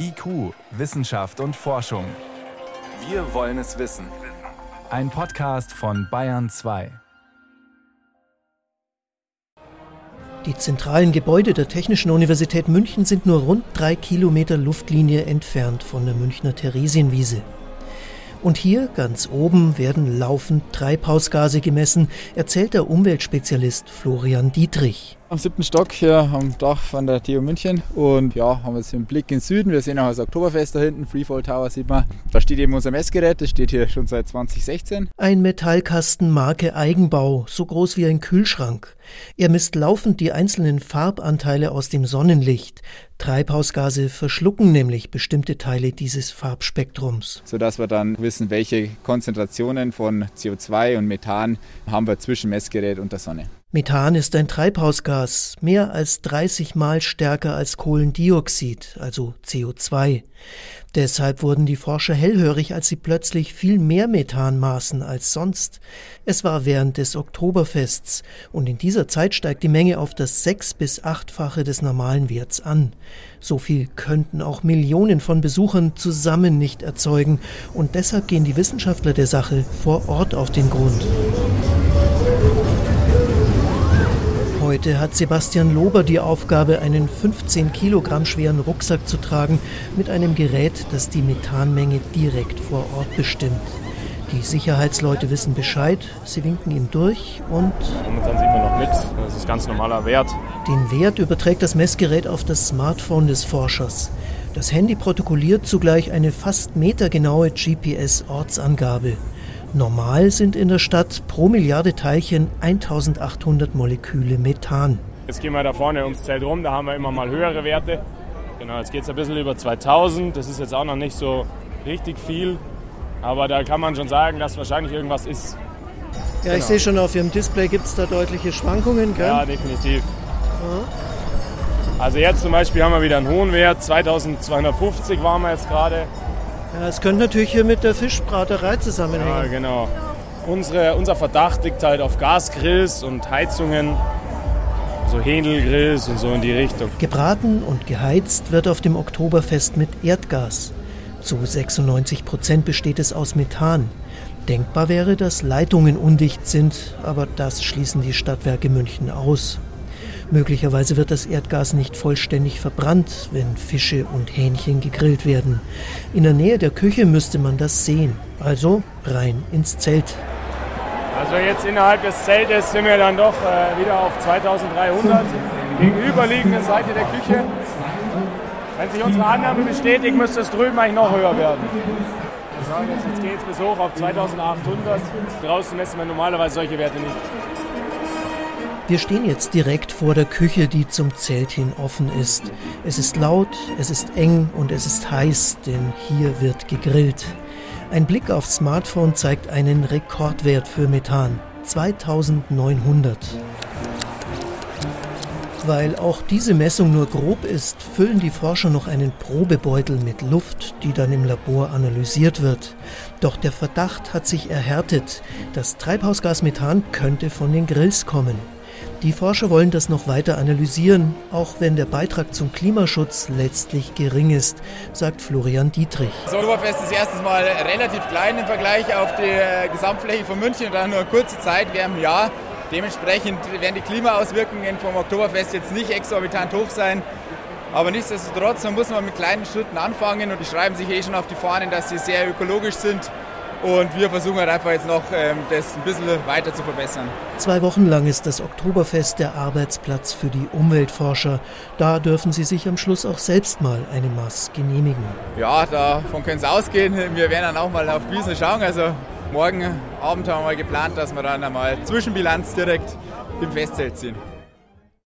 IQ, Wissenschaft und Forschung. Wir wollen es wissen. Ein Podcast von Bayern 2. Die zentralen Gebäude der Technischen Universität München sind nur rund drei Kilometer Luftlinie entfernt von der Münchner Theresienwiese. Und hier ganz oben werden laufend Treibhausgase gemessen, erzählt der Umweltspezialist Florian Dietrich. Am siebten Stock hier am Dach von der TU München und ja, haben jetzt einen Blick in Süden. Wir sehen auch das Oktoberfest da hinten, Freefall Tower sieht man. Da steht eben unser Messgerät, das steht hier schon seit 2016. Ein Metallkasten Marke Eigenbau, so groß wie ein Kühlschrank. Er misst laufend die einzelnen Farbanteile aus dem Sonnenlicht. Treibhausgase verschlucken nämlich bestimmte Teile dieses Farbspektrums. Sodass wir dann wissen, welche Konzentrationen von CO2 und Methan haben wir zwischen Messgerät und der Sonne. Methan ist ein Treibhausgas, mehr als 30 Mal stärker als Kohlendioxid, also CO2. Deshalb wurden die Forscher hellhörig, als sie plötzlich viel mehr Methan maßen als sonst. Es war während des Oktoberfests und in dieser Zeit steigt die Menge auf das sechs- bis achtfache des normalen Werts an. So viel könnten auch Millionen von Besuchern zusammen nicht erzeugen und deshalb gehen die Wissenschaftler der Sache vor Ort auf den Grund. Heute hat Sebastian Lober die Aufgabe, einen 15 Kilogramm schweren Rucksack zu tragen mit einem Gerät, das die Methanmenge direkt vor Ort bestimmt. Die Sicherheitsleute wissen Bescheid, sie winken ihm durch und. Momentan sieht man noch nichts, das ist ganz normaler Wert. Den Wert überträgt das Messgerät auf das Smartphone des Forschers. Das Handy protokolliert zugleich eine fast metergenaue GPS-Ortsangabe. Normal sind in der Stadt pro Milliarde Teilchen 1800 Moleküle Methan. Jetzt gehen wir da vorne ums Zelt rum, da haben wir immer mal höhere Werte. Genau, jetzt geht es ein bisschen über 2000, das ist jetzt auch noch nicht so richtig viel, aber da kann man schon sagen, dass wahrscheinlich irgendwas ist. Ja, genau. ich sehe schon auf Ihrem Display gibt es da deutliche Schwankungen, gell? Ja, definitiv. Also jetzt zum Beispiel haben wir wieder einen hohen Wert, 2250 waren wir jetzt gerade. Ja, es könnte natürlich hier mit der Fischbraterei zusammenhängen. Ja, genau. Unsere, unser Verdacht liegt halt auf Gasgrills und Heizungen, so Händelgrills und so in die Richtung. Gebraten und geheizt wird auf dem Oktoberfest mit Erdgas. Zu 96 Prozent besteht es aus Methan. Denkbar wäre, dass Leitungen undicht sind, aber das schließen die Stadtwerke München aus. Möglicherweise wird das Erdgas nicht vollständig verbrannt, wenn Fische und Hähnchen gegrillt werden. In der Nähe der Küche müsste man das sehen. Also rein ins Zelt. Also jetzt innerhalb des Zeltes sind wir dann doch äh, wieder auf 2300 gegenüberliegenden Seite der Küche. Wenn sich unsere Annahme bestätigt, müsste es drüben eigentlich noch höher werden. jetzt geht es bis hoch auf 2800. Draußen messen wir normalerweise solche Werte nicht. Wir stehen jetzt direkt vor der Küche, die zum Zelt hin offen ist. Es ist laut, es ist eng und es ist heiß, denn hier wird gegrillt. Ein Blick aufs Smartphone zeigt einen Rekordwert für Methan. 2900. Weil auch diese Messung nur grob ist, füllen die Forscher noch einen Probebeutel mit Luft, die dann im Labor analysiert wird. Doch der Verdacht hat sich erhärtet. Das Treibhausgas Methan könnte von den Grills kommen. Die Forscher wollen das noch weiter analysieren, auch wenn der Beitrag zum Klimaschutz letztlich gering ist, sagt Florian Dietrich. Das Oktoberfest ist erstens mal relativ klein im Vergleich auf die äh, Gesamtfläche von München und dann nur kurze Zeit während im Jahr. Dementsprechend werden die Klimaauswirkungen vom Oktoberfest jetzt nicht exorbitant hoch sein. Aber nichtsdestotrotz muss man mit kleinen Schritten anfangen und die schreiben sich eh schon auf die Fahnen, dass sie sehr ökologisch sind und wir versuchen halt einfach jetzt noch, ähm, das ein bisschen weiter zu verbessern. Zwei Wochen lang ist das Oktoberfest der Arbeitsplatz für die Umweltforscher. Da dürfen sie sich am Schluss auch selbst mal eine Maß genehmigen. Ja, davon können Sie ausgehen. Wir werden dann auch mal auf Wiesen schauen. Also morgen Abend haben wir geplant, dass wir dann einmal Zwischenbilanz direkt im Festzelt ziehen.